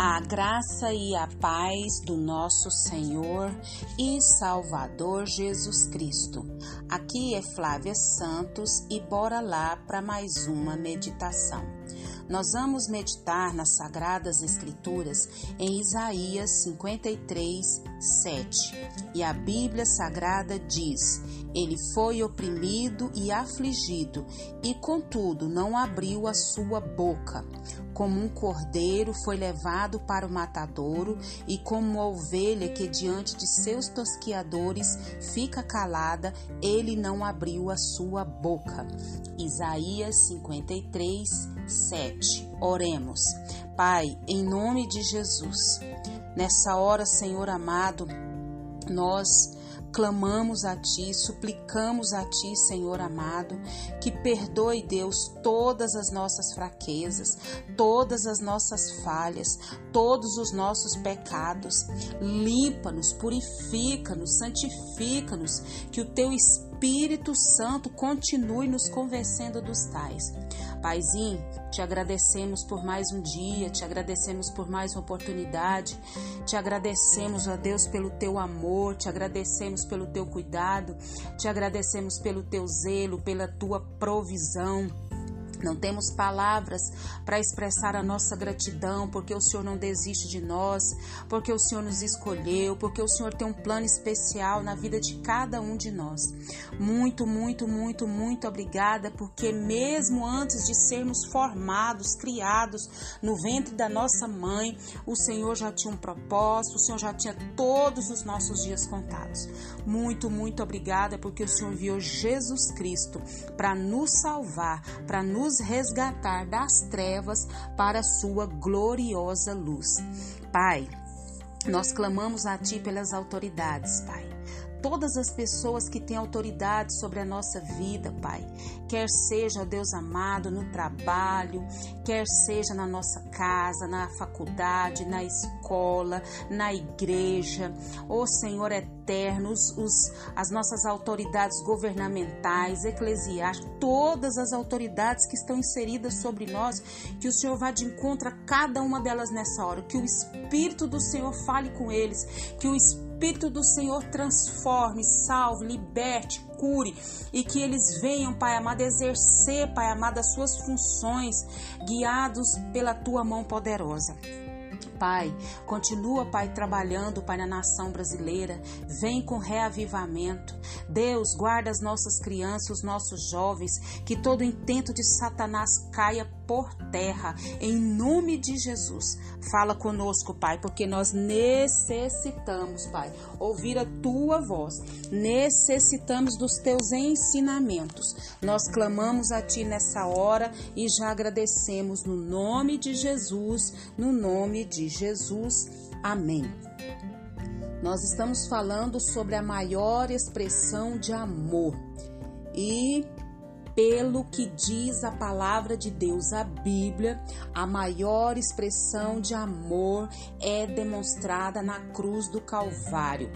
A graça e a paz do nosso Senhor e Salvador Jesus Cristo. Aqui é Flávia Santos e bora lá para mais uma meditação. Nós vamos meditar nas Sagradas Escrituras em Isaías 53, 7. E a Bíblia Sagrada diz: Ele foi oprimido e afligido, e contudo não abriu a sua boca. Como um cordeiro foi levado para o matadouro, e como ovelha que diante de seus tosquiadores fica calada, ele não abriu a sua boca. Isaías 53, 7. Oremos. Pai, em nome de Jesus, nessa hora, Senhor amado, nós clamamos a Ti, suplicamos a Ti, Senhor amado, que perdoe, Deus, todas as nossas fraquezas, todas as nossas falhas, todos os nossos pecados. Limpa-nos, purifica-nos, santifica-nos, que o Teu Espírito Santo continue nos convencendo dos tais. Paizinho, te agradecemos por mais um dia, te agradecemos por mais uma oportunidade, te agradecemos, ó Deus, pelo teu amor, te agradecemos pelo teu cuidado, te agradecemos pelo teu zelo, pela tua provisão. Não temos palavras para expressar a nossa gratidão, porque o Senhor não desiste de nós, porque o Senhor nos escolheu, porque o Senhor tem um plano especial na vida de cada um de nós. Muito, muito, muito, muito obrigada, porque mesmo antes de sermos formados, criados no ventre da nossa mãe, o Senhor já tinha um propósito, o Senhor já tinha todos os nossos dias contados. Muito, muito obrigada, porque o Senhor enviou Jesus Cristo para nos salvar, para nos nos resgatar das trevas para sua gloriosa luz. Pai, nós clamamos a Ti pelas autoridades, Pai todas as pessoas que têm autoridade sobre a nossa vida, Pai. Quer seja, Deus amado, no trabalho, quer seja na nossa casa, na faculdade, na escola, na igreja. Ó Senhor eterno, os, os, as nossas autoridades governamentais, eclesiásticas, todas as autoridades que estão inseridas sobre nós, que o Senhor vá de encontro a cada uma delas nessa hora, que o Espírito do Senhor fale com eles, que o Espírito Espírito do Senhor transforme, salve, liberte, cure e que eles venham, Pai amado, exercer, Pai amado, as suas funções, guiados pela tua mão poderosa. Pai, continua, Pai, trabalhando, Pai, na nação brasileira. Vem com reavivamento. Deus, guarda as nossas crianças, os nossos jovens, que todo intento de Satanás caia por terra, em nome de Jesus. Fala conosco, Pai, porque nós necessitamos, Pai, ouvir a tua voz. Necessitamos dos teus ensinamentos. Nós clamamos a ti nessa hora e já agradecemos no nome de Jesus, no nome de Jesus. Amém. Nós estamos falando sobre a maior expressão de amor. E pelo que diz a palavra de Deus, a Bíblia, a maior expressão de amor é demonstrada na cruz do Calvário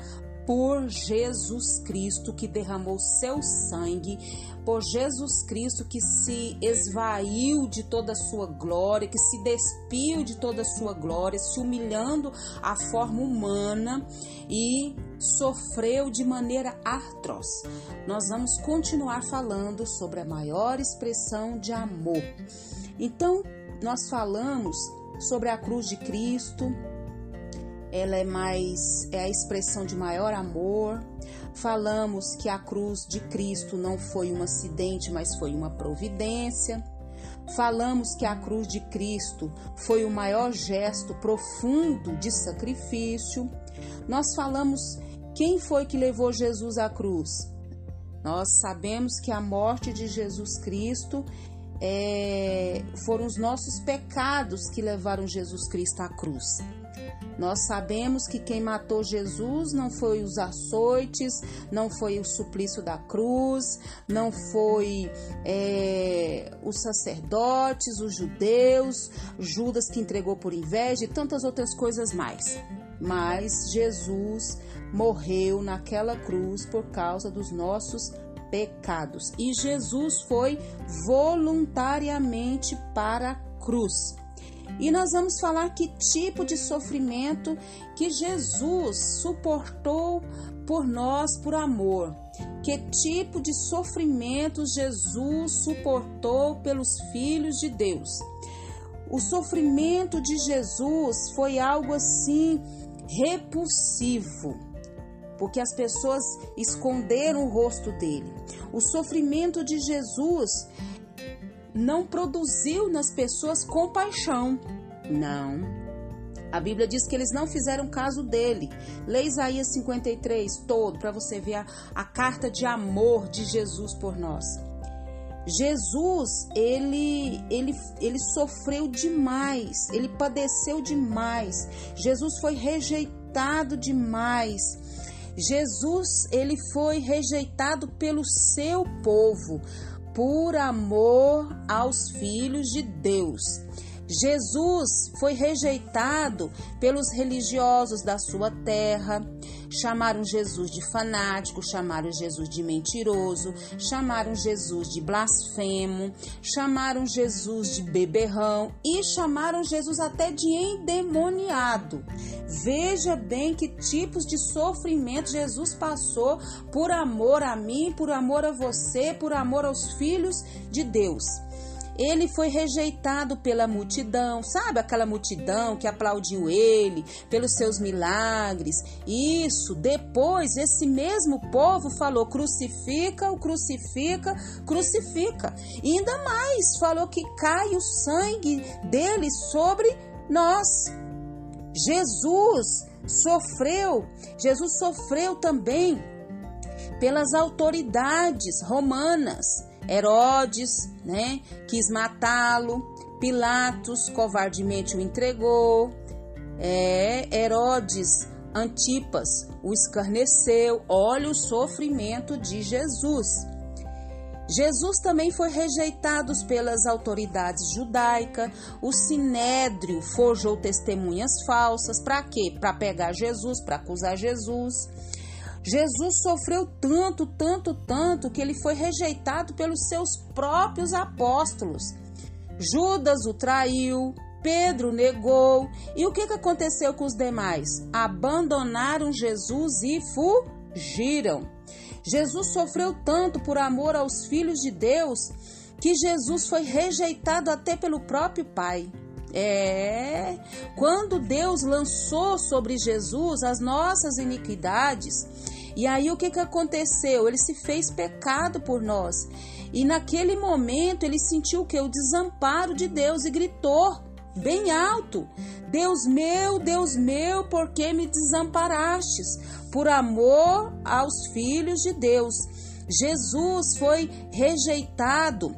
por Jesus Cristo que derramou seu sangue, por Jesus Cristo que se esvaiu de toda a sua glória, que se despiu de toda a sua glória, se humilhando à forma humana e sofreu de maneira atroz. Nós vamos continuar falando sobre a maior expressão de amor. Então, nós falamos sobre a cruz de Cristo, ela é mais é a expressão de maior amor. Falamos que a cruz de Cristo não foi um acidente, mas foi uma providência. Falamos que a cruz de Cristo foi o maior gesto profundo de sacrifício. Nós falamos quem foi que levou Jesus à cruz? Nós sabemos que a morte de Jesus Cristo é, foram os nossos pecados que levaram Jesus Cristo à cruz. Nós sabemos que quem matou Jesus não foi os açoites, não foi o suplício da cruz, não foi é, os sacerdotes, os judeus, Judas que entregou por inveja e tantas outras coisas mais. Mas Jesus morreu naquela cruz por causa dos nossos pecados. E Jesus foi voluntariamente para a cruz. E nós vamos falar que tipo de sofrimento que Jesus suportou por nós por amor. Que tipo de sofrimento Jesus suportou pelos filhos de Deus. O sofrimento de Jesus foi algo assim repulsivo, porque as pessoas esconderam o rosto dele. O sofrimento de Jesus não produziu nas pessoas compaixão. Não. A Bíblia diz que eles não fizeram caso dele. Lê Isaías 53 todo para você ver a, a carta de amor de Jesus por nós. Jesus, ele, ele, ele sofreu demais, ele padeceu demais. Jesus foi rejeitado demais. Jesus, ele foi rejeitado pelo seu povo por amor aos filhos de Deus. Jesus foi rejeitado pelos religiosos da sua terra. Chamaram Jesus de fanático, chamaram Jesus de mentiroso, chamaram Jesus de blasfemo, chamaram Jesus de beberrão e chamaram Jesus até de endemoniado. Veja bem que tipos de sofrimento Jesus passou por amor a mim, por amor a você, por amor aos filhos de Deus ele foi rejeitado pela multidão, sabe aquela multidão que aplaudiu ele pelos seus milagres. Isso, depois esse mesmo povo falou: crucifica, o crucifica, crucifica. E ainda mais, falou que cai o sangue dele sobre nós. Jesus sofreu, Jesus sofreu também pelas autoridades romanas Herodes, né, quis matá-lo. Pilatos covardemente o entregou. É, Herodes Antipas o escarneceu. Olha o sofrimento de Jesus. Jesus também foi rejeitado pelas autoridades judaicas. O sinédrio forjou testemunhas falsas. Para quê? Para pegar Jesus, para acusar Jesus. Jesus sofreu tanto, tanto, tanto que ele foi rejeitado pelos seus próprios apóstolos. Judas o traiu, Pedro negou. E o que, que aconteceu com os demais? Abandonaram Jesus e fugiram. Jesus sofreu tanto por amor aos filhos de Deus que Jesus foi rejeitado até pelo próprio Pai. É, quando Deus lançou sobre Jesus as nossas iniquidades, e aí o que, que aconteceu? Ele se fez pecado por nós. E naquele momento ele sentiu o que? O desamparo de Deus e gritou bem alto: Deus meu, Deus meu, por que me desamparastes? Por amor aos filhos de Deus. Jesus foi rejeitado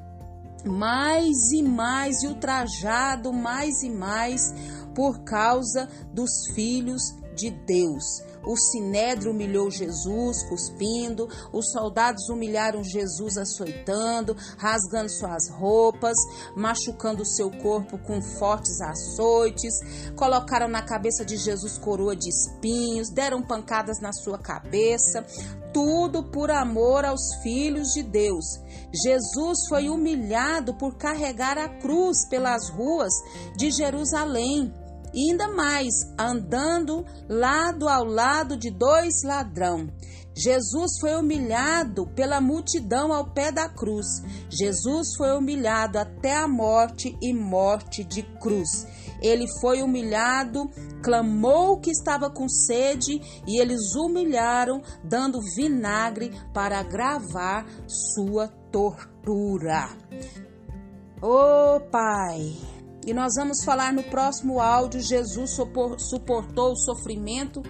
mais e mais e ultrajado mais e mais por causa dos filhos de Deus. O sinédrio humilhou Jesus, cuspindo. Os soldados humilharam Jesus, açoitando, rasgando suas roupas, machucando seu corpo com fortes açoites. Colocaram na cabeça de Jesus coroa de espinhos, deram pancadas na sua cabeça. Tudo por amor aos filhos de Deus. Jesus foi humilhado por carregar a cruz pelas ruas de Jerusalém. E ainda mais, andando lado ao lado de dois ladrão. Jesus foi humilhado pela multidão ao pé da cruz. Jesus foi humilhado até a morte e morte de cruz. Ele foi humilhado, clamou que estava com sede e eles humilharam, dando vinagre para agravar sua tortura. Ô oh, Pai, e nós vamos falar no próximo áudio: Jesus suportou o sofrimento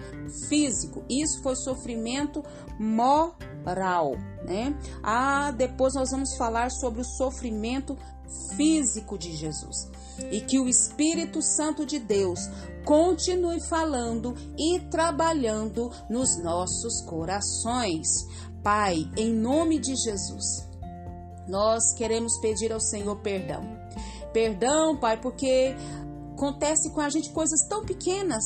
físico. Isso foi sofrimento moral, né? Ah, depois nós vamos falar sobre o sofrimento físico de Jesus. E que o Espírito Santo de Deus continue falando e trabalhando nos nossos corações. Pai, em nome de Jesus, nós queremos pedir ao Senhor perdão perdão, Pai, porque acontece com a gente coisas tão pequenas.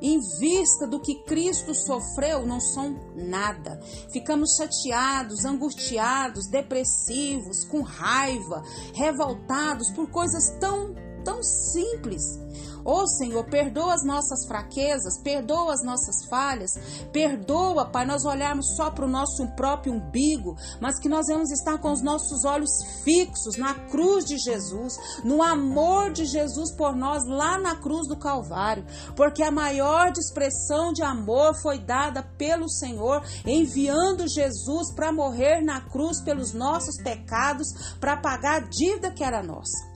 Em vista do que Cristo sofreu, não são nada. Ficamos chateados, angustiados, depressivos, com raiva, revoltados por coisas tão tão simples. Ô oh, Senhor, perdoa as nossas fraquezas, perdoa as nossas falhas, perdoa, Pai, nós olharmos só para o nosso próprio umbigo, mas que nós vamos estar com os nossos olhos fixos na cruz de Jesus, no amor de Jesus por nós lá na cruz do Calvário, porque a maior expressão de amor foi dada pelo Senhor, enviando Jesus para morrer na cruz pelos nossos pecados, para pagar a dívida que era nossa.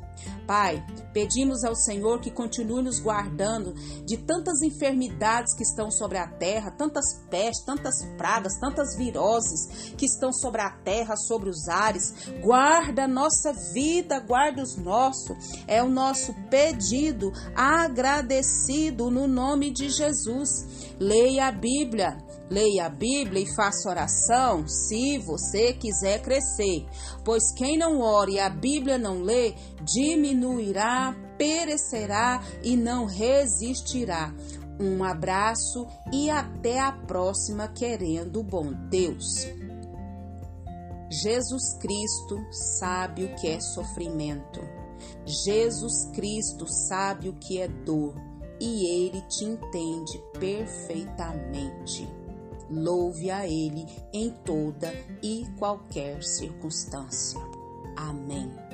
Pai, pedimos ao Senhor que continue nos guardando de tantas enfermidades que estão sobre a terra, tantas pestes, tantas pragas, tantas viroses que estão sobre a terra, sobre os ares. Guarda a nossa vida, guarda os nossos. É o nosso pedido agradecido no nome de Jesus. Leia a Bíblia. Leia a Bíblia e faça oração se você quiser crescer, pois quem não ore e a Bíblia não lê, diminuirá, perecerá e não resistirá. Um abraço e até a próxima, querendo bom Deus. Jesus Cristo sabe o que é sofrimento. Jesus Cristo sabe o que é dor e ele te entende perfeitamente. Louve a Ele em toda e qualquer circunstância. Amém.